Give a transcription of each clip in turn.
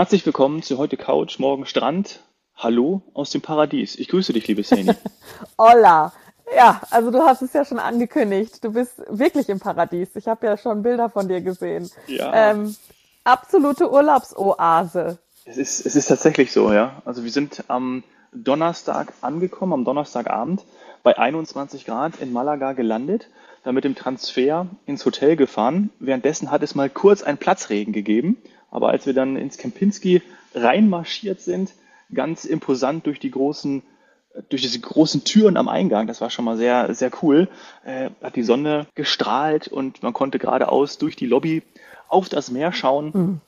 Herzlich willkommen zu heute Couch, morgen Strand. Hallo aus dem Paradies. Ich grüße dich, liebe Sani. Hola. Ja, also du hast es ja schon angekündigt. Du bist wirklich im Paradies. Ich habe ja schon Bilder von dir gesehen. Ja. Ähm, absolute Urlaubsoase. Es ist, es ist tatsächlich so, ja. Also wir sind am Donnerstag angekommen, am Donnerstagabend bei 21 Grad in Malaga gelandet, dann mit dem Transfer ins Hotel gefahren. Währenddessen hat es mal kurz einen Platzregen gegeben, aber als wir dann ins Kempinski reinmarschiert sind, ganz imposant durch die großen durch diese großen Türen am Eingang, das war schon mal sehr, sehr cool, äh, hat die Sonne gestrahlt und man konnte geradeaus durch die Lobby auf das Meer schauen. Mhm.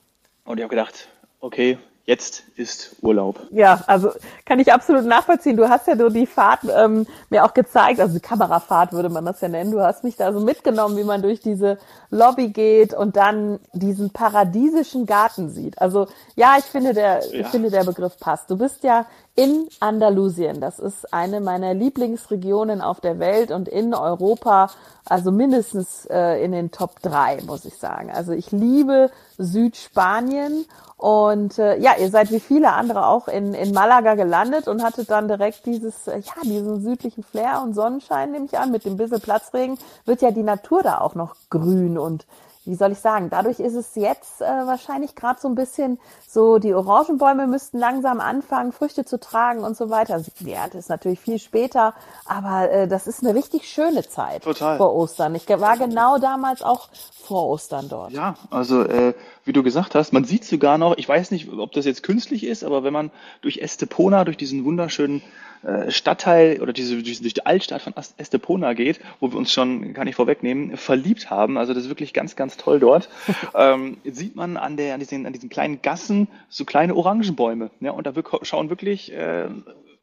Und ich habe gedacht, okay, jetzt ist Urlaub. Ja, also kann ich absolut nachvollziehen. Du hast ja nur die Fahrt ähm, mir auch gezeigt, also die Kamerafahrt würde man das ja nennen. Du hast mich da so mitgenommen, wie man durch diese Lobby geht und dann diesen paradiesischen Garten sieht. Also ja, ich finde der, ja. ich finde der Begriff passt. Du bist ja in Andalusien. Das ist eine meiner Lieblingsregionen auf der Welt und in Europa, also mindestens äh, in den Top drei, muss ich sagen. Also ich liebe Südspanien und äh, ja, ihr seid wie viele andere auch in, in Malaga gelandet und hattet dann direkt dieses, äh, ja, diesen südlichen Flair und Sonnenschein, nehme ich an, mit dem bisschen Platzregen, wird ja die Natur da auch noch grün und wie soll ich sagen, dadurch ist es jetzt äh, wahrscheinlich gerade so ein bisschen so, die Orangenbäume müssten langsam anfangen, Früchte zu tragen und so weiter. Also die Ernte ist natürlich viel später, aber äh, das ist eine richtig schöne Zeit Total. vor Ostern. Ich war genau damals auch vor Ostern dort. Ja, also äh, wie du gesagt hast, man sieht sogar noch, ich weiß nicht, ob das jetzt künstlich ist, aber wenn man durch Estepona, durch diesen wunderschönen Stadtteil oder diese, diese, durch die Altstadt von Estepona geht, wo wir uns schon, kann ich vorwegnehmen, verliebt haben. Also das ist wirklich ganz, ganz toll dort. ähm, sieht man an, der, an, diesen, an diesen kleinen Gassen so kleine Orangenbäume. Ja, und da wir schauen wirklich äh,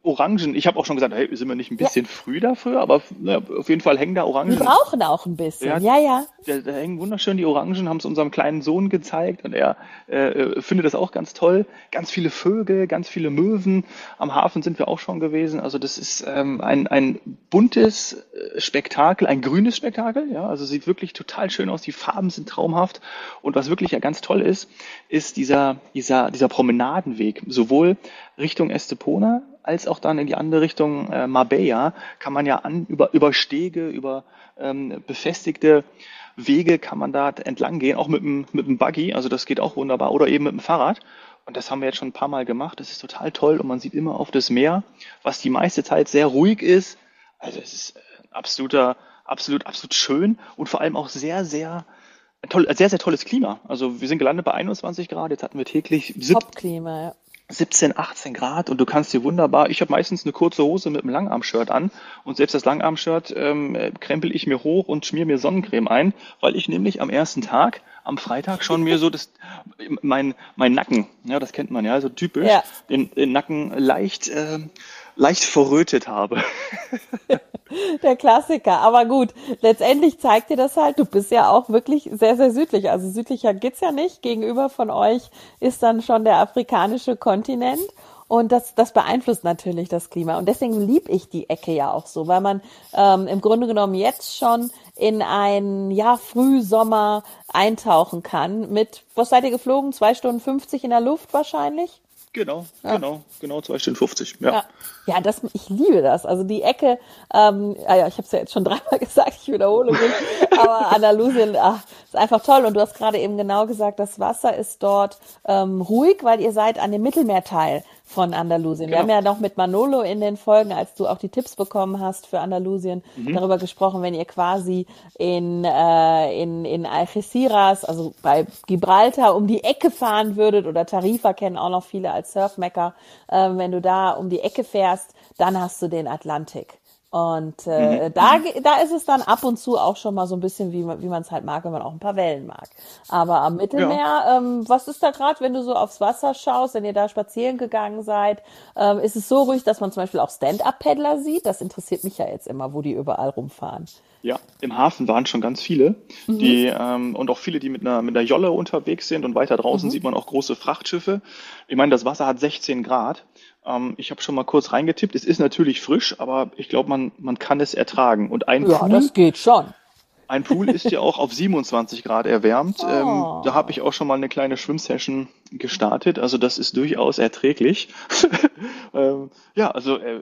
Orangen. Ich habe auch schon gesagt, hey, sind wir nicht ein bisschen ja. früh dafür, aber ja, auf jeden Fall hängen da Orangen. Wir brauchen auch ein bisschen, ja, ja. Da, da hängen wunderschön die Orangen, haben es unserem kleinen Sohn gezeigt und er äh, findet das auch ganz toll. Ganz viele Vögel, ganz viele Möwen. Am Hafen sind wir auch schon gewesen. Also das ist ähm, ein, ein buntes äh, Spektakel, ein grünes Spektakel. Ja, also sieht wirklich total schön aus. Die Farben sind traumhaft. Und was wirklich ja ganz toll ist, ist dieser, dieser, dieser Promenadenweg. Sowohl Richtung Estepona als auch dann in die andere Richtung äh, Marbella kann man ja an, über, über Stege, über ähm, befestigte Wege kann man da entlang gehen, auch mit dem, mit dem Buggy, also das geht auch wunderbar, oder eben mit dem Fahrrad. Und das haben wir jetzt schon ein paar Mal gemacht. Das ist total toll und man sieht immer auf das Meer, was die meiste Zeit sehr ruhig ist. Also es ist äh, absoluter, absolut, absolut schön und vor allem auch sehr, sehr toll, sehr, sehr tolles Klima. Also wir sind gelandet bei 21 Grad, jetzt hatten wir täglich Top-Klima, ja. 17, 18 Grad und du kannst dir wunderbar, ich habe meistens eine kurze Hose mit einem Langarm-Shirt an und selbst das Langarm-Shirt ähm, krempel ich mir hoch und schmier mir Sonnencreme ein, weil ich nämlich am ersten Tag, am Freitag schon mir so das, mein, mein Nacken, ja, das kennt man ja, so typisch, ja. Den, den Nacken leicht, äh, leicht verrötet habe. Der Klassiker. Aber gut, letztendlich zeigt dir das halt, du bist ja auch wirklich sehr, sehr südlich. Also südlicher geht's ja nicht. Gegenüber von euch ist dann schon der afrikanische Kontinent. Und das, das beeinflusst natürlich das Klima. Und deswegen lieb ich die Ecke ja auch so, weil man ähm, im Grunde genommen jetzt schon in ein ja, Frühsommer eintauchen kann. Mit, was seid ihr geflogen? Zwei Stunden 50 in der Luft wahrscheinlich? Genau, ja. genau, genau, zwei Stunden 50. Ja, ja. ja das, ich liebe das. Also die Ecke, ähm, ah ja, ich habe es ja jetzt schon dreimal gesagt, ich wiederhole mich, aber Andalusien ach, ist einfach toll. Und du hast gerade eben genau gesagt, das Wasser ist dort ähm, ruhig, weil ihr seid an dem Mittelmeerteil von Andalusien. Genau. Wir haben ja noch mit Manolo in den Folgen, als du auch die Tipps bekommen hast für Andalusien, mhm. darüber gesprochen, wenn ihr quasi in, äh, in, in Algeciras, also bei Gibraltar, um die Ecke fahren würdet, oder Tarifa kennen auch noch viele als Surfmecker, äh, wenn du da um die Ecke fährst, dann hast du den Atlantik. Und äh, mhm. da, da ist es dann ab und zu auch schon mal so ein bisschen, wie, wie man es halt mag, wenn man auch ein paar Wellen mag. Aber am Mittelmeer, ja. ähm, was ist da gerade, wenn du so aufs Wasser schaust, wenn ihr da spazieren gegangen seid, ähm, ist es so ruhig, dass man zum Beispiel auch Stand-Up-Paddler sieht? Das interessiert mich ja jetzt immer, wo die überall rumfahren. Ja, im Hafen waren schon ganz viele, mhm. die ähm, und auch viele, die mit einer mit einer Jolle unterwegs sind und weiter draußen mhm. sieht man auch große Frachtschiffe. Ich meine, das Wasser hat 16 Grad ähm, ich habe schon mal kurz reingetippt. Es ist natürlich frisch, aber ich glaube, man, man kann es ertragen. Und ein ja, Pool, das geht schon. Ein Pool ist ja auch auf 27 Grad erwärmt. Oh. Ähm, da habe ich auch schon mal eine kleine Schwimmsession gestartet. Also das ist durchaus erträglich. ähm, ja, also äh,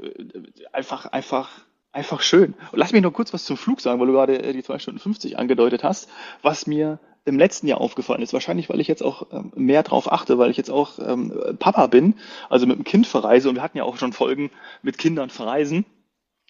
einfach, einfach, einfach schön. Und lass mich noch kurz was zum Flug sagen, weil du gerade äh, die 2 Stunden 50 angedeutet hast. Was mir im letzten Jahr aufgefallen ist, wahrscheinlich, weil ich jetzt auch ähm, mehr drauf achte, weil ich jetzt auch ähm, Papa bin, also mit dem Kind verreise und wir hatten ja auch schon Folgen mit Kindern verreisen.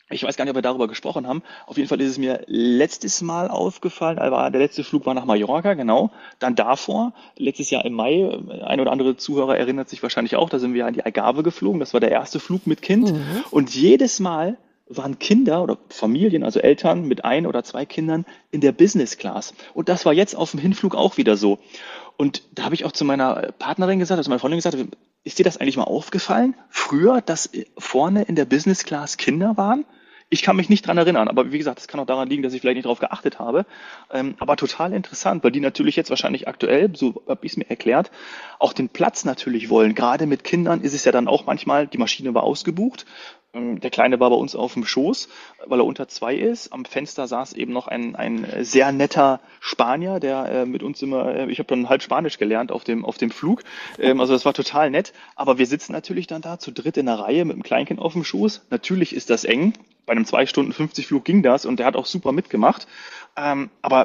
Ich weiß gar nicht, ob wir darüber gesprochen haben. Auf jeden Fall ist es mir letztes Mal aufgefallen, aber der letzte Flug war nach Mallorca, genau. Dann davor, letztes Jahr im Mai, ein oder andere Zuhörer erinnert sich wahrscheinlich auch, da sind wir an die Algarve geflogen. Das war der erste Flug mit Kind. Und jedes Mal waren Kinder oder Familien, also Eltern mit ein oder zwei Kindern in der Business Class. Und das war jetzt auf dem Hinflug auch wieder so. Und da habe ich auch zu meiner Partnerin gesagt, also meiner Freundin gesagt, ist dir das eigentlich mal aufgefallen? Früher, dass vorne in der Business Class Kinder waren? Ich kann mich nicht dran erinnern, aber wie gesagt, das kann auch daran liegen, dass ich vielleicht nicht darauf geachtet habe. Ähm, aber total interessant, weil die natürlich jetzt wahrscheinlich aktuell, so habe ich es mir erklärt, auch den Platz natürlich wollen. Gerade mit Kindern ist es ja dann auch manchmal, die Maschine war ausgebucht. Ähm, Der Kleine war bei uns auf dem Schoß, weil er unter zwei ist. Am Fenster saß eben noch ein, ein sehr netter Spanier, der äh, mit uns immer, äh, ich habe dann halb Spanisch gelernt auf dem, auf dem Flug. Ähm, also das war total nett. Aber wir sitzen natürlich dann da zu dritt in der Reihe mit dem Kleinkind auf dem Schoß. Natürlich ist das eng. Bei einem 2 Stunden 50 Flug ging das und der hat auch super mitgemacht. Ähm, aber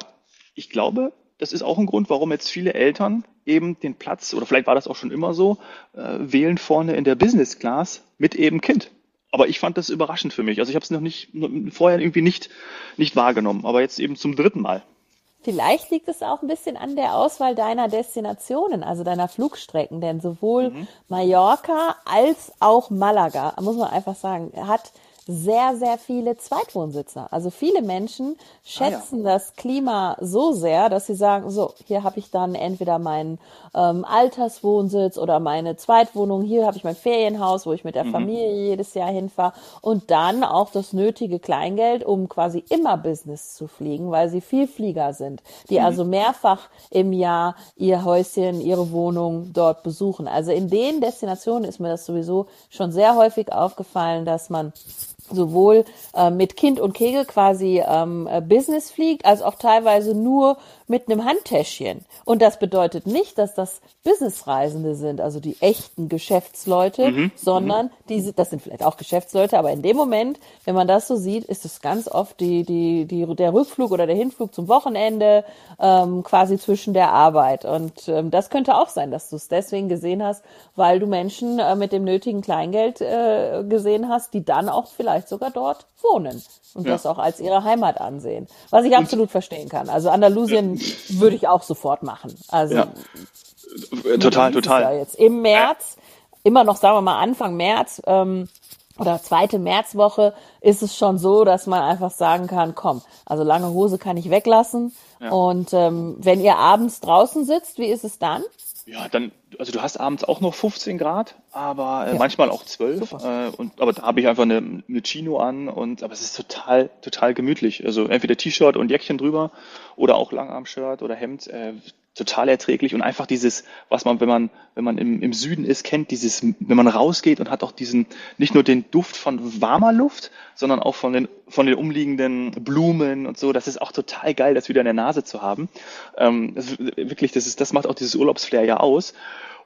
ich glaube, das ist auch ein Grund, warum jetzt viele Eltern eben den Platz, oder vielleicht war das auch schon immer so, äh, wählen vorne in der Business Class mit eben Kind. Aber ich fand das überraschend für mich. Also ich habe es noch nicht vorher irgendwie nicht, nicht wahrgenommen, aber jetzt eben zum dritten Mal. Vielleicht liegt es auch ein bisschen an der Auswahl deiner Destinationen, also deiner Flugstrecken, denn sowohl Mallorca als auch Malaga, muss man einfach sagen, hat sehr, sehr viele Zweitwohnsitzer. Also viele Menschen schätzen das Klima so sehr, dass sie sagen, so, hier habe ich dann entweder meinen ähm, Alterswohnsitz oder meine Zweitwohnung, hier habe ich mein Ferienhaus, wo ich mit der Familie jedes Jahr hinfahre und dann auch das nötige Kleingeld, um quasi immer Business zu fliegen, weil sie Vielflieger sind, die also mehrfach im Jahr ihr Häuschen, ihre Wohnung dort besuchen. Also in den Destinationen ist mir das sowieso schon sehr häufig aufgefallen, dass man sowohl äh, mit Kind und Kegel quasi ähm, äh, Business fliegt, als auch teilweise nur mit einem Handtäschchen. Und das bedeutet nicht, dass das Businessreisende sind, also die echten Geschäftsleute, sondern diese, das sind vielleicht auch Geschäftsleute, aber in dem Moment, wenn man das so sieht, ist es ganz oft die, die, die, der Rückflug oder der Hinflug zum Wochenende ähm, quasi zwischen der Arbeit. Und ähm, das könnte auch sein, dass du es deswegen gesehen hast, weil du Menschen äh, mit dem nötigen Kleingeld äh, gesehen hast, die dann auch vielleicht sogar dort wohnen und Ja. das auch als ihre Heimat ansehen. Was ich absolut verstehen kann. Also Andalusien würde ich auch sofort machen. Also Ja. Total, total. Jetzt. Im März, immer noch, sagen wir mal, Anfang März ähm, oder zweite Märzwoche ist es schon so, dass man einfach sagen kann, komm, also lange Hose kann ich weglassen. Und ähm, wenn ihr abends draußen sitzt, wie ist es dann? Ja, dann, also du hast abends auch noch 15 Grad, aber äh, Ja. manchmal auch 12. Äh, und, aber da habe ich einfach eine, eine Chino an und aber es ist total, total gemütlich. Also entweder T-Shirt und Jäckchen drüber oder auch Langarm-Shirt oder Hemd. Äh, total erträglich und einfach dieses, was man, wenn man, wenn man im, im Süden ist, kennt, dieses, wenn man rausgeht und hat auch diesen, nicht nur den Duft von warmer Luft, sondern auch von den, von den umliegenden Blumen und so. Das ist auch total geil, das wieder in der Nase zu haben. Ähm, das wirklich, das ist, das macht auch dieses Urlaubsflair ja aus.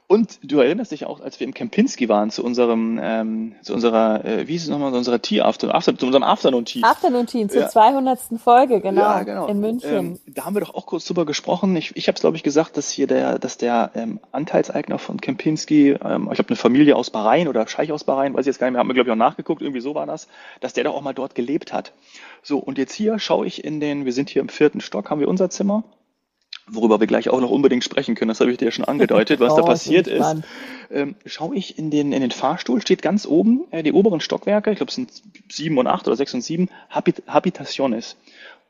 Und du erinnerst dich auch, als wir im Kempinski waren, zu unserem, ähm, zu unserer, äh, wie hieß es nochmal, zu unserer Tea After, After zu unserem Afternoon Tea. Afternoon Team zur Ja. 200. Folge, genau, Ja, genau. in München. Ähm, da haben wir doch auch kurz drüber gesprochen. Ich, ich habe es, glaube ich, gesagt, dass hier der, dass der ähm, Anteilseigner von Kempinski, ähm, ich glaube, eine Familie aus Bahrain oder Scheich aus Bahrain, weiß ich jetzt gar nicht mehr, haben wir, glaube ich, auch nachgeguckt, irgendwie so war das, dass der doch auch mal dort gelebt hat. So, und jetzt hier schaue ich in den, wir sind hier im vierten Stock, haben wir unser Zimmer, worüber wir gleich auch noch unbedingt sprechen können, das habe ich dir ja schon angedeutet, was da Oh, passiert bin ist. Ähm, schaue ich in den, in den Fahrstuhl, steht ganz oben, äh, die oberen Stockwerke, ich glaube es sind sieben und acht oder sechs und sieben, Habit Habitaciones.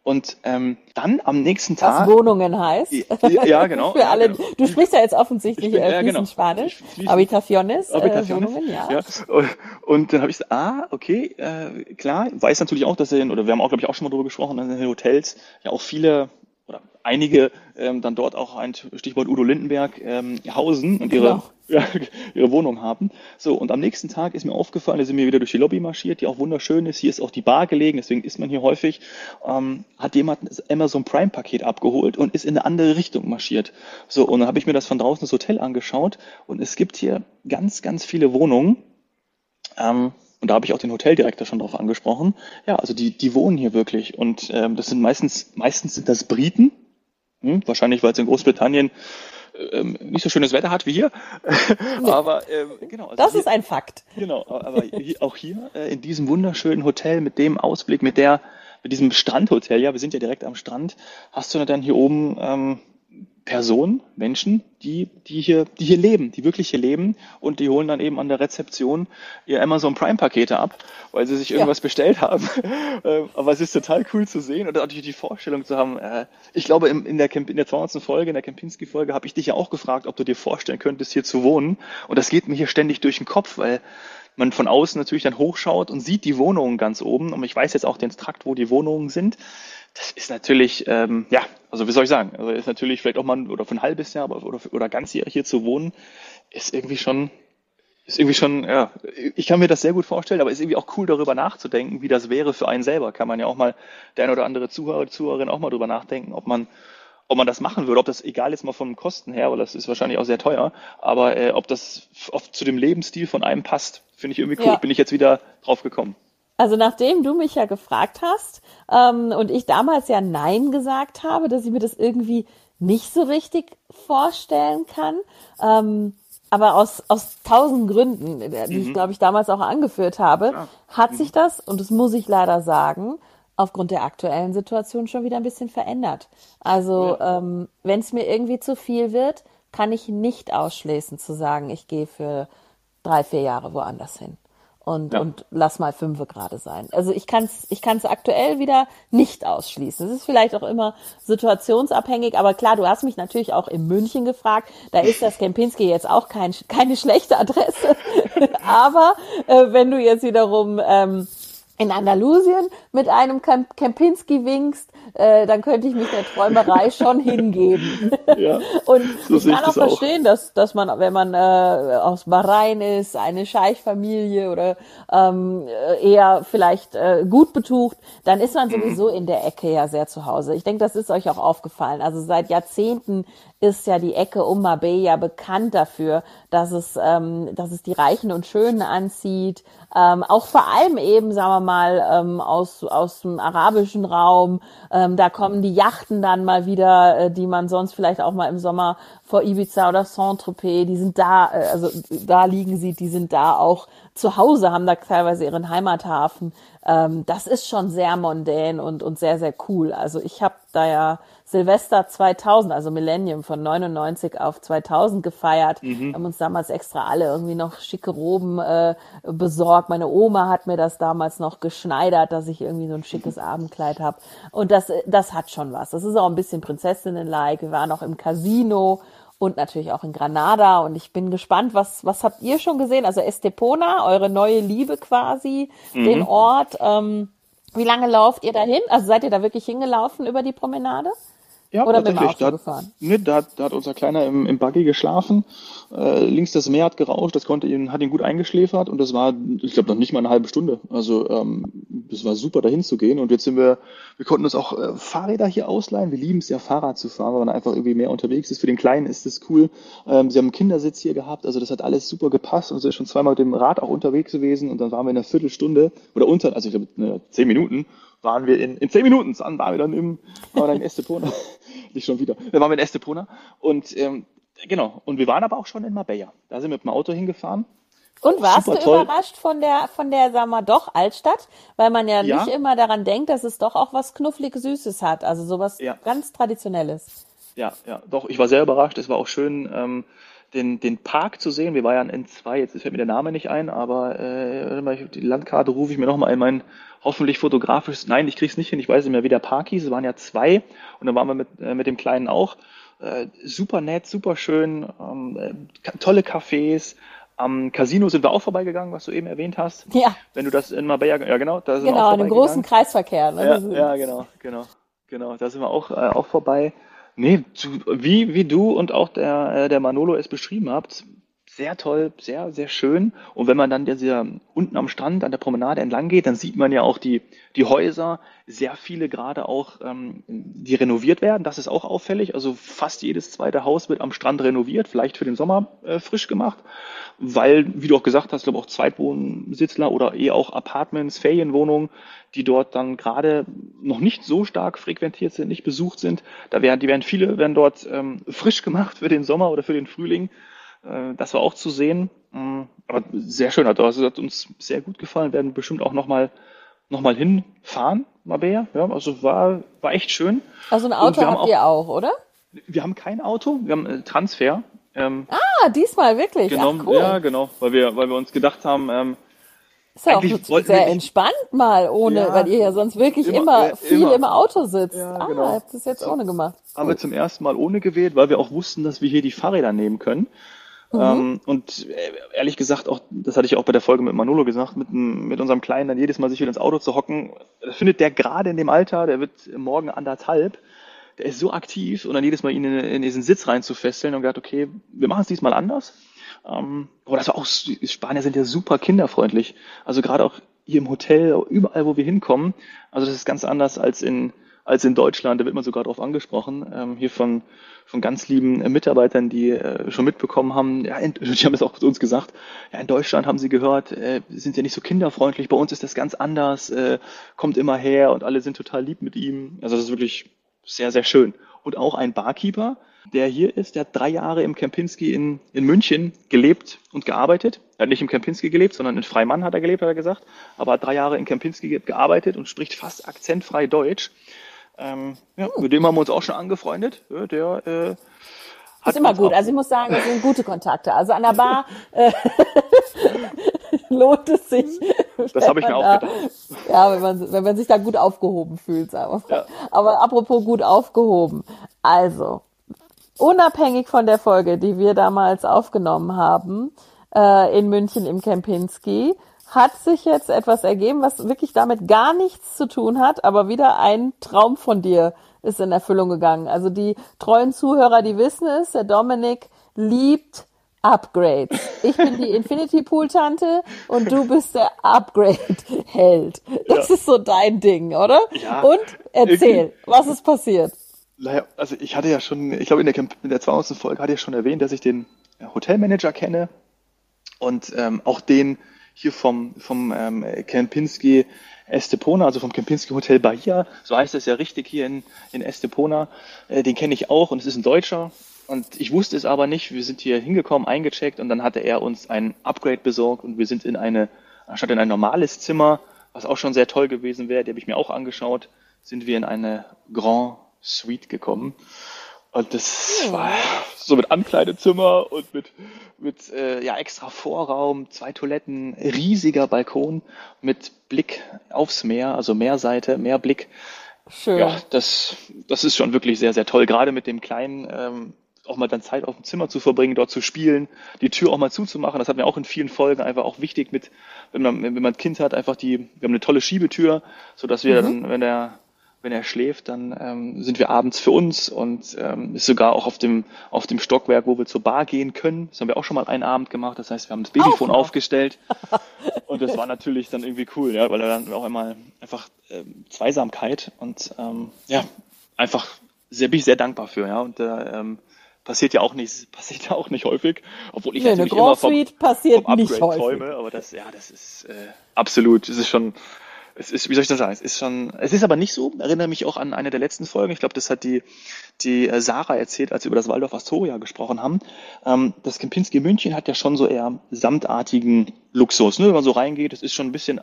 Und ähm, dann am nächsten Was Tag. Wohnungen heißt. Ja, ja, genau. Für ja, alle, genau. du sprichst ja jetzt offensichtlich Ich bin- äh, ja, genau. Spanisch. Fließend- Habitaciones, äh, Habitaciones. Wohnungen, ja. Ja. Und, und dann habe ich gesagt, ah, okay, äh, klar, weiß natürlich auch, dass in, oder wir haben auch, glaube ich, auch schon mal darüber gesprochen, dass in den Hotels ja auch viele oder einige ähm, dann dort auch ein Stichwort Udo Lindenberg ähm, hausen und ihre, ja, ihre Wohnung haben. So, und am nächsten Tag ist mir aufgefallen, da sind wir wieder durch die Lobby marschiert, die auch wunderschön ist. Hier ist auch die Bar gelegen, deswegen ist man hier häufig. Ähm, hat jemand das Amazon Prime-Paket abgeholt und ist in eine andere Richtung marschiert. So, und dann habe ich mir das von draußen das Hotel angeschaut und es gibt hier ganz, ganz viele Wohnungen. Ähm, und da habe ich auch den Hoteldirektor schon drauf angesprochen. Ja, also die, die wohnen hier wirklich. Und ähm, das sind meistens, meistens sind das Briten. Hm, wahrscheinlich, weil es in Großbritannien ähm, nicht so schönes Wetter hat wie hier. Aber ähm, genau. Also das hier, ist ein Fakt. Genau, aber hier, auch hier äh, in diesem wunderschönen Hotel mit dem Ausblick, mit der, mit diesem Strandhotel, ja, wir sind ja direkt am Strand, hast du dann hier oben ähm, Personen, Menschen, die, die hier, die hier leben, die wirklich hier leben und die holen dann eben an der Rezeption ihr Amazon Prime Pakete ab, weil sie sich irgendwas ja. bestellt haben. Ähm, aber es ist total cool zu sehen und natürlich die Vorstellung zu haben. Äh, ich glaube, in der, in der 200. Folge, in der Kempinski-Folge, habe ich dich ja auch gefragt, ob du dir vorstellen könntest, hier zu wohnen. Und das geht mir hier ständig durch den Kopf, weil man von außen natürlich dann hochschaut und sieht die Wohnungen ganz oben. Und ich weiß jetzt auch den Trakt, wo die Wohnungen sind das ist natürlich, ähm, ja, also wie soll ich sagen, also ist natürlich vielleicht auch mal oder für ein halbes Jahr oder, oder, oder ganzjährig hier zu wohnen, ist irgendwie schon, ist irgendwie schon, ja, ich kann mir das sehr gut vorstellen, aber ist irgendwie auch cool darüber nachzudenken, wie das wäre für einen selber. Kann man ja auch mal, der ein oder andere Zuhörer, Zuhörerin auch mal drüber nachdenken, ob man, ob man das machen würde, ob das egal ist mal vom Kosten her, weil das ist wahrscheinlich auch sehr teuer, aber äh, ob das oft zu dem Lebensstil von einem passt, finde ich irgendwie cool. Ja. Bin ich jetzt wieder drauf gekommen. Also nachdem du mich ja gefragt hast ähm, und ich damals ja Nein gesagt habe, dass ich mir das irgendwie nicht so richtig vorstellen kann, ähm, aber aus, aus tausend Gründen, die mhm. ich glaube ich damals auch angeführt habe, ja. hat mhm. sich das, und das muss ich leider sagen, aufgrund der aktuellen Situation schon wieder ein bisschen verändert. Also ja. ähm, wenn es mir irgendwie zu viel wird, kann ich nicht ausschließen zu sagen, ich gehe für drei, vier Jahre woanders hin und, ja. und lass mal fünf gerade sein. Also ich kann es ich kann's aktuell wieder nicht ausschließen. Es ist vielleicht auch immer situationsabhängig, aber klar, du hast mich natürlich auch in München gefragt. Da ist das Kempinski jetzt auch kein, keine schlechte Adresse. aber äh, wenn du jetzt wiederum ähm, in Andalusien mit einem Kempinski winkst, äh, dann könnte ich mich der Träumerei schon hingeben. Ja, und so ich kann auch verstehen, auch. dass, dass man, wenn man äh, aus Bahrain ist, eine Scheichfamilie oder ähm, eher vielleicht äh, gut betucht, dann ist man mhm. sowieso in der Ecke ja sehr zu Hause. Ich denke, das ist euch auch aufgefallen. Also seit Jahrzehnten ist ja die Ecke um Marbella bekannt dafür, dass es, ähm, dass es die Reichen und Schönen anzieht. Ähm, auch vor allem eben, sagen wir mal, ähm, aus, aus dem arabischen Raum. Ähm, da kommen die Yachten dann mal wieder, äh, die man sonst vielleicht auch mal im Sommer vor Ibiza oder Saint-Tropez, die sind da, äh, also da liegen sie, die sind da auch zu Hause, haben da teilweise ihren Heimathafen. Ähm, das ist schon sehr mondän und, und sehr, sehr cool. Also ich habe da ja Silvester 2000, also Millennium von 99 auf 2000 gefeiert. Mhm. Haben uns damals extra alle irgendwie noch schicke Roben äh, besorgt. Meine Oma hat mir das damals noch geschneidert, dass ich irgendwie so ein schickes Abendkleid habe. Und das, das hat schon was. Das ist auch ein bisschen Prinzessinnen-like. Wir waren auch im Casino und natürlich auch in Granada. Und ich bin gespannt, was, was habt ihr schon gesehen? Also Estepona, eure neue Liebe quasi, mhm. den Ort. Ähm, wie lange lauft ihr dahin? Also seid ihr da wirklich hingelaufen über die Promenade? Ja, Oder mit dem Auto da, gefahren? Ne, da, da hat unser Kleiner im, im Buggy geschlafen. Äh, links das Meer hat gerauscht, das konnte ihn, hat ihn gut eingeschläfert und das war, ich glaube, noch nicht mal eine halbe Stunde. Also ähm, das war super, dahin zu gehen. Und jetzt sind wir, wir konnten uns auch äh, Fahrräder hier ausleihen. Wir lieben es ja, Fahrrad zu fahren, weil man einfach irgendwie mehr unterwegs ist. Für den Kleinen ist das cool. Ähm, sie haben einen Kindersitz hier gehabt, also das hat alles super gepasst und sind schon zweimal mit dem Rad auch unterwegs gewesen und dann waren wir in einer Viertelstunde oder unter, also ich glaube, zehn Minuten waren wir in, in zehn Minuten, dann waren wir dann im, waren dann in Estepona. Nicht schon wieder. Wir waren in Estepona. Und ähm, genau, und wir waren aber auch schon in Marbella. Da sind wir mit dem Auto hingefahren. Und warst du toll. überrascht von der, von der, sagen wir doch, Altstadt? Weil man ja, ja, nicht immer daran denkt, dass es doch auch was knufflig Süßes hat. Also sowas ja. ganz Traditionelles. Ja, ja, doch, ich war sehr überrascht. Es war auch schön, ähm, den, den Park zu sehen. Wir waren ja in N2, jetzt fällt mir der Name nicht ein, aber äh, die Landkarte rufe ich mir nochmal in mein hoffentlich fotografisches, nein, ich krieg's nicht hin, ich weiß nicht mehr, wie der Park hieß, es waren ja zwei und dann waren wir mit, äh, mit dem Kleinen auch. Äh, super nett, super schön, ähm, äh, tolle Cafés, am Casino sind wir auch vorbeigegangen, was du eben erwähnt hast. Ja. Wenn du das in Marbella, ja genau, da sind Genau, an dem großen Kreisverkehr. Ne? Ja, ja, genau, genau. Genau, da sind wir auch, äh, auch vorbei. Nee, zu, wie, wie du und auch der, äh, der Manolo es beschrieben habt, sehr toll, sehr, sehr schön. Und wenn man dann der, unten am Strand an der Promenade entlang geht, dann sieht man ja auch die, die Häuser, sehr viele gerade auch, ähm, die renoviert werden. Das ist auch auffällig. Also fast jedes zweite Haus wird am Strand renoviert, vielleicht für den Sommer äh, frisch gemacht, weil, wie du auch gesagt hast, glaube auch Zweitwohnsitzler oder eh auch Apartments, Ferienwohnungen, die dort dann gerade noch nicht so stark frequentiert sind, nicht besucht sind. Da werden, die werden viele werden dort ähm, frisch gemacht für den Sommer oder für den Frühling. Äh, das war auch zu sehen. Mm, aber sehr schön, also hat uns sehr gut gefallen. Wir werden bestimmt auch nochmal noch mal hinfahren, Mabea. Ja, also war, war echt schön. Also ein Auto habt auch, ihr auch, oder? Wir haben kein Auto, wir haben Transfer. Ähm, ah, diesmal wirklich. Genommen, Ach, cool. Ja, genau, weil wir, weil wir uns gedacht haben, ähm, ist ja auch sehr entspannt mal ohne, ja, weil ihr ja sonst wirklich immer, immer viel immer. im Auto sitzt. Ja, ah, genau. habt es jetzt ohne gemacht. Cool. Haben wir zum ersten Mal ohne gewählt, weil wir auch wussten, dass wir hier die Fahrräder nehmen können. Mhm. Ähm, und äh, ehrlich gesagt, auch, das hatte ich auch bei der Folge mit Manolo gesagt, mit, mit unserem Kleinen dann jedes Mal sich wieder ins Auto zu hocken, das findet der gerade in dem Alter, der wird morgen anderthalb, der ist so aktiv und dann jedes Mal ihn in, in diesen Sitz reinzufesseln und gesagt, okay, wir machen es diesmal anders. Ähm, aber das war auch, Spanier sind ja super kinderfreundlich. Also gerade auch hier im Hotel, überall, wo wir hinkommen. Also das ist ganz anders als in, als in Deutschland. Da wird man sogar darauf angesprochen. Ähm, hier von, von ganz lieben äh, Mitarbeitern, die äh, schon mitbekommen haben, ja, in, die haben es auch zu uns gesagt, ja, in Deutschland haben sie gehört, äh, sind ja nicht so kinderfreundlich, bei uns ist das ganz anders, äh, kommt immer her und alle sind total lieb mit ihm. Also das ist wirklich sehr, sehr schön. Und auch ein Barkeeper, der hier ist, der hat drei Jahre im Kempinski in, in München gelebt und gearbeitet. Er hat nicht im Kempinski gelebt, sondern in Freimann hat er gelebt, hat er gesagt. Aber hat drei Jahre in Kempinski gearbeitet und spricht fast akzentfrei Deutsch. Ähm, ja, mit dem haben wir uns auch schon angefreundet. Der äh, hat ist immer gut. Also ich muss sagen, das sind gute Kontakte. Also an der Bar äh, lohnt es sich. Das habe ich mir auch gedacht. Ja, wenn man, wenn man sich da gut aufgehoben fühlt, sagen wir. Ja. Aber apropos gut aufgehoben. Also, unabhängig von der Folge, die wir damals aufgenommen haben, äh, in München im Kempinski, hat sich jetzt etwas ergeben, was wirklich damit gar nichts zu tun hat, aber wieder ein Traum von dir ist in Erfüllung gegangen. Also die treuen Zuhörer, die wissen es, der Dominik liebt Upgrades. Ich bin die Infinity Pool Tante und du bist der Upgrade Held. Das ja. ist so dein Ding, oder? Ja, und erzähl, was ist passiert? Naja, also ich hatte ja schon, ich glaube in der, in der 200. Folge hatte ich schon erwähnt, dass ich den Hotelmanager kenne und ähm, auch den hier vom, vom ähm, Kempinski Estepona, also vom Kempinski Hotel Bahia, so heißt es ja richtig hier in, in Estepona, äh, den kenne ich auch und es ist ein Deutscher. Und ich wusste es aber nicht. Wir sind hier hingekommen, eingecheckt und dann hatte er uns ein Upgrade besorgt und wir sind in eine, anstatt in ein normales Zimmer, was auch schon sehr toll gewesen wäre, die habe ich mir auch angeschaut, sind wir in eine Grand Suite gekommen. Und das oh. war so mit Ankleidezimmer und mit, mit äh, ja, extra Vorraum, zwei Toiletten, riesiger Balkon mit Blick aufs Meer, also Meerseite, Meerblick. Schön. Ja, das, das ist schon wirklich sehr, sehr toll. Gerade mit dem Kleinen ähm, auch mal dann Zeit auf dem Zimmer zu verbringen, dort zu spielen, die Tür auch mal zuzumachen. Das hat mir auch in vielen Folgen einfach auch wichtig mit, wenn man, wenn man ein Kind hat, einfach die, wir haben eine tolle Schiebetür, so dass wir mhm. dann, wenn der wenn er schläft, dann ähm, sind wir abends für uns und ähm, ist sogar auch auf dem, auf dem Stockwerk, wo wir zur Bar gehen können. Das haben wir auch schon mal einen Abend gemacht. Das heißt, wir haben das auch aufgestellt. und das war natürlich dann irgendwie cool, ja, weil er dann auch einmal einfach ähm, Zweisamkeit und ähm, ja, einfach sehr, bin ich sehr dankbar für, ja. Und äh, ähm, passiert ja auch nicht, passiert ja auch nicht häufig, obwohl ich nee, natürlich immer vom, passiert vom Upgrade träume, aber das, ja, das ist äh, absolut, das ist schon es ist, wie soll ich das sagen? Es ist schon, es ist aber nicht so. Erinnere mich auch an eine der letzten Folgen. Ich glaube, das hat die, die äh, Sarah erzählt, als wir über das Waldorf Astoria gesprochen haben. Ähm, das Kempinski München hat ja schon so eher samtartigen Luxus, ne? Wenn man so reingeht, es ist schon ein bisschen,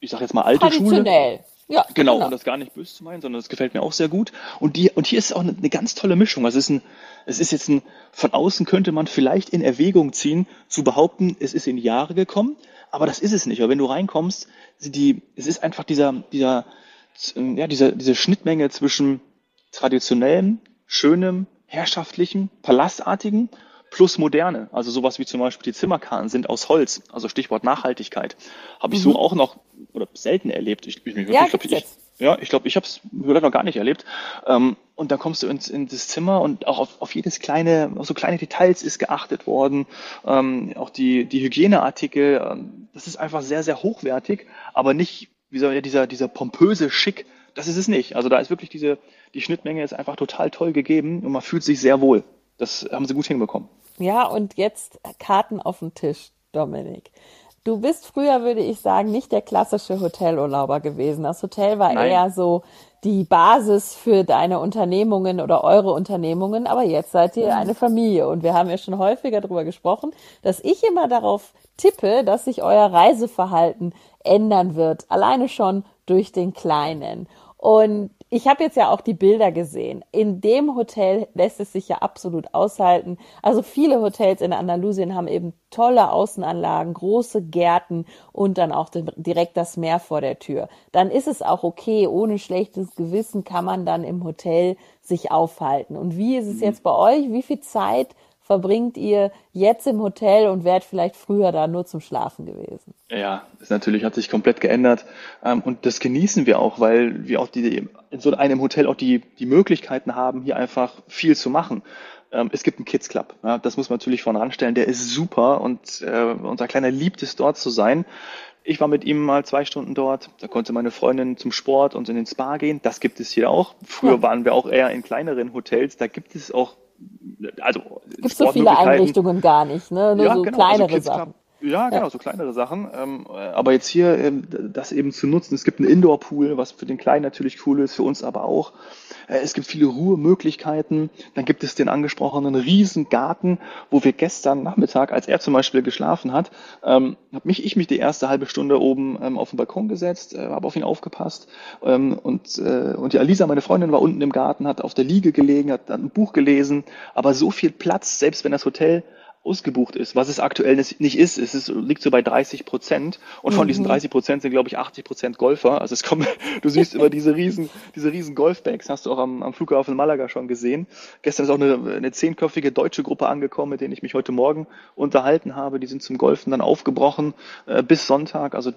ich sag jetzt mal alte Schule. Ja, genau, genau, und das gar nicht böse zu meinen, sondern das gefällt mir auch sehr gut. Und die, und hier ist auch eine, eine ganz tolle Mischung. Also es ist ein, es ist jetzt ein, von außen könnte man vielleicht in Erwägung ziehen, zu behaupten, es ist in Jahre gekommen, aber das ist es nicht. Weil wenn du reinkommst, die, es ist einfach dieser, dieser, ja, diese, diese Schnittmenge zwischen traditionellem, schönem, herrschaftlichem, palastartigen plus moderne. Also sowas wie zum Beispiel die Zimmerkarten sind aus Holz. Also Stichwort Nachhaltigkeit. Habe ich mhm. so auch noch oder selten erlebt. Ich, ich, ich, ja, ich, ich, Ja, ich glaube, ich habe es vielleicht noch gar nicht erlebt. Ähm, und dann kommst du ins, in das Zimmer und auch auf, auf jedes kleine, auf so kleine Details ist geachtet worden. Ähm, auch die, die Hygieneartikel, ähm, das ist einfach sehr, sehr hochwertig, aber nicht, wie soll ja, dieser, dieser pompöse Schick, das ist es nicht. Also da ist wirklich diese, die Schnittmenge ist einfach total toll gegeben und man fühlt sich sehr wohl. Das haben sie gut hinbekommen. Ja, und jetzt Karten auf den Tisch, Dominik. Du bist früher, würde ich sagen, nicht der klassische Hotelurlauber gewesen. Das Hotel war Nein. eher so die Basis für deine Unternehmungen oder eure Unternehmungen, aber jetzt seid ihr eine Familie und wir haben ja schon häufiger darüber gesprochen, dass ich immer darauf tippe, dass sich euer Reiseverhalten ändern wird, alleine schon durch den Kleinen. Und ich habe jetzt ja auch die Bilder gesehen. In dem Hotel lässt es sich ja absolut aushalten. Also viele Hotels in Andalusien haben eben tolle Außenanlagen, große Gärten und dann auch direkt das Meer vor der Tür. Dann ist es auch okay, ohne schlechtes Gewissen kann man dann im Hotel sich aufhalten. Und wie ist es mhm. jetzt bei euch? Wie viel Zeit verbringt ihr jetzt im Hotel und wärt vielleicht früher da nur zum Schlafen gewesen? Ja, das natürlich hat sich komplett geändert. Ähm, und das genießen wir auch, weil wir auch die, in so einem Hotel auch die, die Möglichkeiten haben, hier einfach viel zu machen. Ähm, es gibt einen Kids Club. das muss man natürlich voranstellen. Der ist super und äh, unser Kleiner liebt es, dort zu sein. Ich war mit ihm mal zwei Stunden dort. Da konnte meine Freundin zum Sport und in den Spa gehen. Das gibt es hier auch. Früher ja. waren wir auch eher in kleineren Hotels. Da gibt es auch also gibt so viele Einrichtungen gar nicht, ne? Nur ja, so genau, also kleinere also Sachen. Ja, genau, so kleinere Sachen. Ähm, aber jetzt hier ähm, das eben zu nutzen. Es gibt einen Indoor-Pool, was für den Kleinen natürlich cool ist, für uns aber auch. Äh, es gibt viele Ruhemöglichkeiten. Dann gibt es den angesprochenen Riesengarten, wo wir gestern Nachmittag, als er zum Beispiel geschlafen hat, ähm, habe mich ich mich die erste halbe Stunde oben ähm, auf den Balkon gesetzt, äh, habe auf ihn aufgepasst ähm, und äh, und die Alisa, meine Freundin, war unten im Garten, hat auf der Liege gelegen, hat ein Buch gelesen. Aber so viel Platz, selbst wenn das Hotel ausgebucht ist, was es aktuell nicht ist. Es ist, liegt so bei 30 Prozent und von mhm. diesen 30 Prozent sind, glaube ich, 80 Prozent Golfer. Also es kommen, du siehst immer diese riesen, diese riesen Golfbags, hast du auch am, am Flughafen Malaga schon gesehen. Gestern ist auch eine, eine zehnköpfige deutsche Gruppe angekommen, mit denen ich mich heute Morgen unterhalten habe. Die sind zum Golfen dann aufgebrochen äh, bis Sonntag. Also,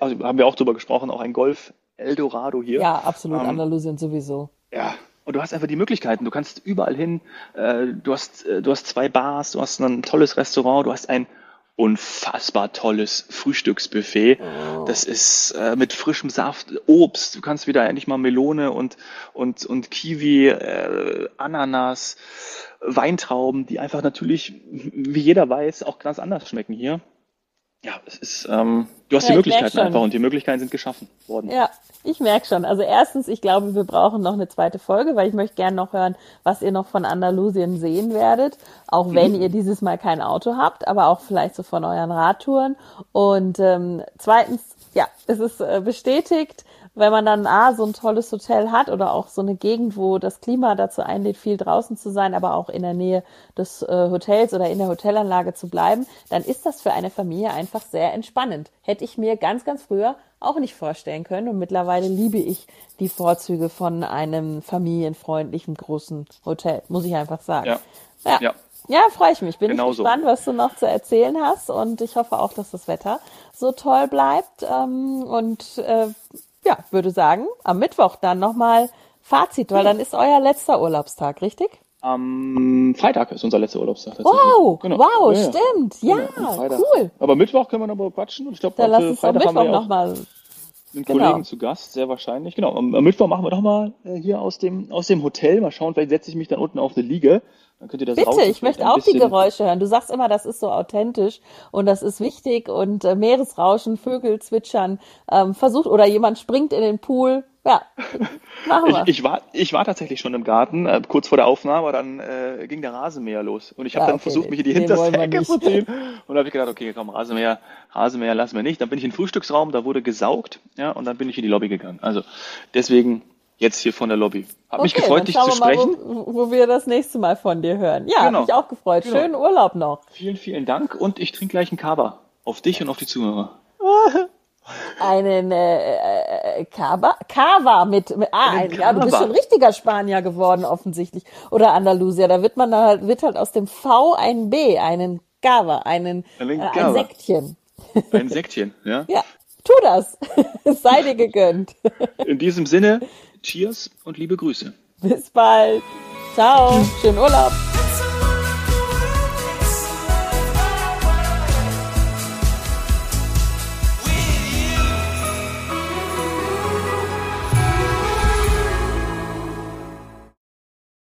also haben wir auch drüber gesprochen, auch ein Golf Eldorado hier. Ja, absolut, ähm, Andalusien sowieso. Ja, und du hast einfach die Möglichkeiten. Du kannst überall hin. Äh, du hast, äh, du hast zwei Bars, du hast ein tolles Restaurant, du hast ein unfassbar tolles Frühstücksbuffet. Oh. Das ist äh, mit frischem Saft, Obst. Du kannst wieder endlich mal Melone und und und Kiwi, äh, Ananas, Weintrauben, die einfach natürlich, wie jeder weiß, auch ganz anders schmecken hier. Ja, es ist, ähm, du hast ja, die Möglichkeiten einfach und die Möglichkeiten sind geschaffen worden. Ja, ich merke schon. Also erstens, ich glaube, wir brauchen noch eine zweite Folge, weil ich möchte gerne noch hören, was ihr noch von Andalusien sehen werdet. Auch wenn mhm. ihr dieses Mal kein Auto habt, aber auch vielleicht so von euren Radtouren. Und ähm, zweitens, ja, es ist äh, bestätigt, wenn man dann A, so ein tolles Hotel hat oder auch so eine Gegend, wo das Klima dazu einlädt, viel draußen zu sein, aber auch in der Nähe des äh, Hotels oder in der Hotelanlage zu bleiben, dann ist das für eine Familie einfach sehr entspannend. Hätte ich mir ganz, ganz früher auch nicht vorstellen können und mittlerweile liebe ich die Vorzüge von einem familienfreundlichen großen Hotel, muss ich einfach sagen. Ja. ja. ja. Ja, freue ich mich. Bin genau ich gespannt, so. was du noch zu erzählen hast. Und ich hoffe auch, dass das Wetter so toll bleibt. Ähm, und äh, ja, würde sagen, am Mittwoch dann nochmal Fazit, weil dann ist euer letzter Urlaubstag, richtig? Am Freitag ist unser letzter Urlaubstag. Wow, genau. wow, ja, stimmt. Ja, ja cool. Aber Mittwoch können wir noch mal quatschen. Und ich glaube, heute Freitag haben wir noch mal einen genau. Kollegen zu Gast, sehr wahrscheinlich. Genau, am, Mittwoch machen wir doch mal äh, hier aus dem, aus dem Hotel. Mal schauen, vielleicht setze ich mich dann unten auf eine Liege. Dann könnt ihr das Bitte, ich möchte auch die Geräusche hören. Du sagst immer, das ist so authentisch und das ist wichtig und äh, Meeresrauschen, Vögel zwitschern, ähm, versucht oder jemand springt in den Pool. Ja, machen wir. Ich, ich, war, ich war tatsächlich schon im Garten, äh, kurz vor der Aufnahme, aber dann äh, ging der Rasenmäher los. Und ich habe ja, dann okay, versucht, mich in die hinterste Ecke zu ziehen. Und da habe ich gedacht, okay, komm, Rasenmäher, Rasenmäher lassen wir nicht. Dann bin ich in den Frühstücksraum, da wurde gesaugt, ja, und dann bin ich in die Lobby gegangen. Also deswegen jetzt hier von der Lobby. Hat okay, mich gefreut, dich zu sprechen. Mal, wo, wo, wir das nächste Mal von dir hören. Ja, genau. hat mich auch gefreut. Genau. Schönen Urlaub noch. Vielen, vielen Dank und ich trinke gleich einen Kaba. Auf dich und auf die Zuhörer. einen äh, äh, Kava, Kava mit, mit ah, ein, ja, du bist schon richtiger Spanier geworden offensichtlich oder Andalusier. Da wird man da halt, wird halt aus dem V ein B, einen Kava, einen, einen äh, ein Sektchen. Ein Sektchen, ja. Ja. Tu das. es sei dir gegönnt. In diesem Sinne, Cheers und liebe Grüße. Bis bald. Ciao. Schönen Urlaub.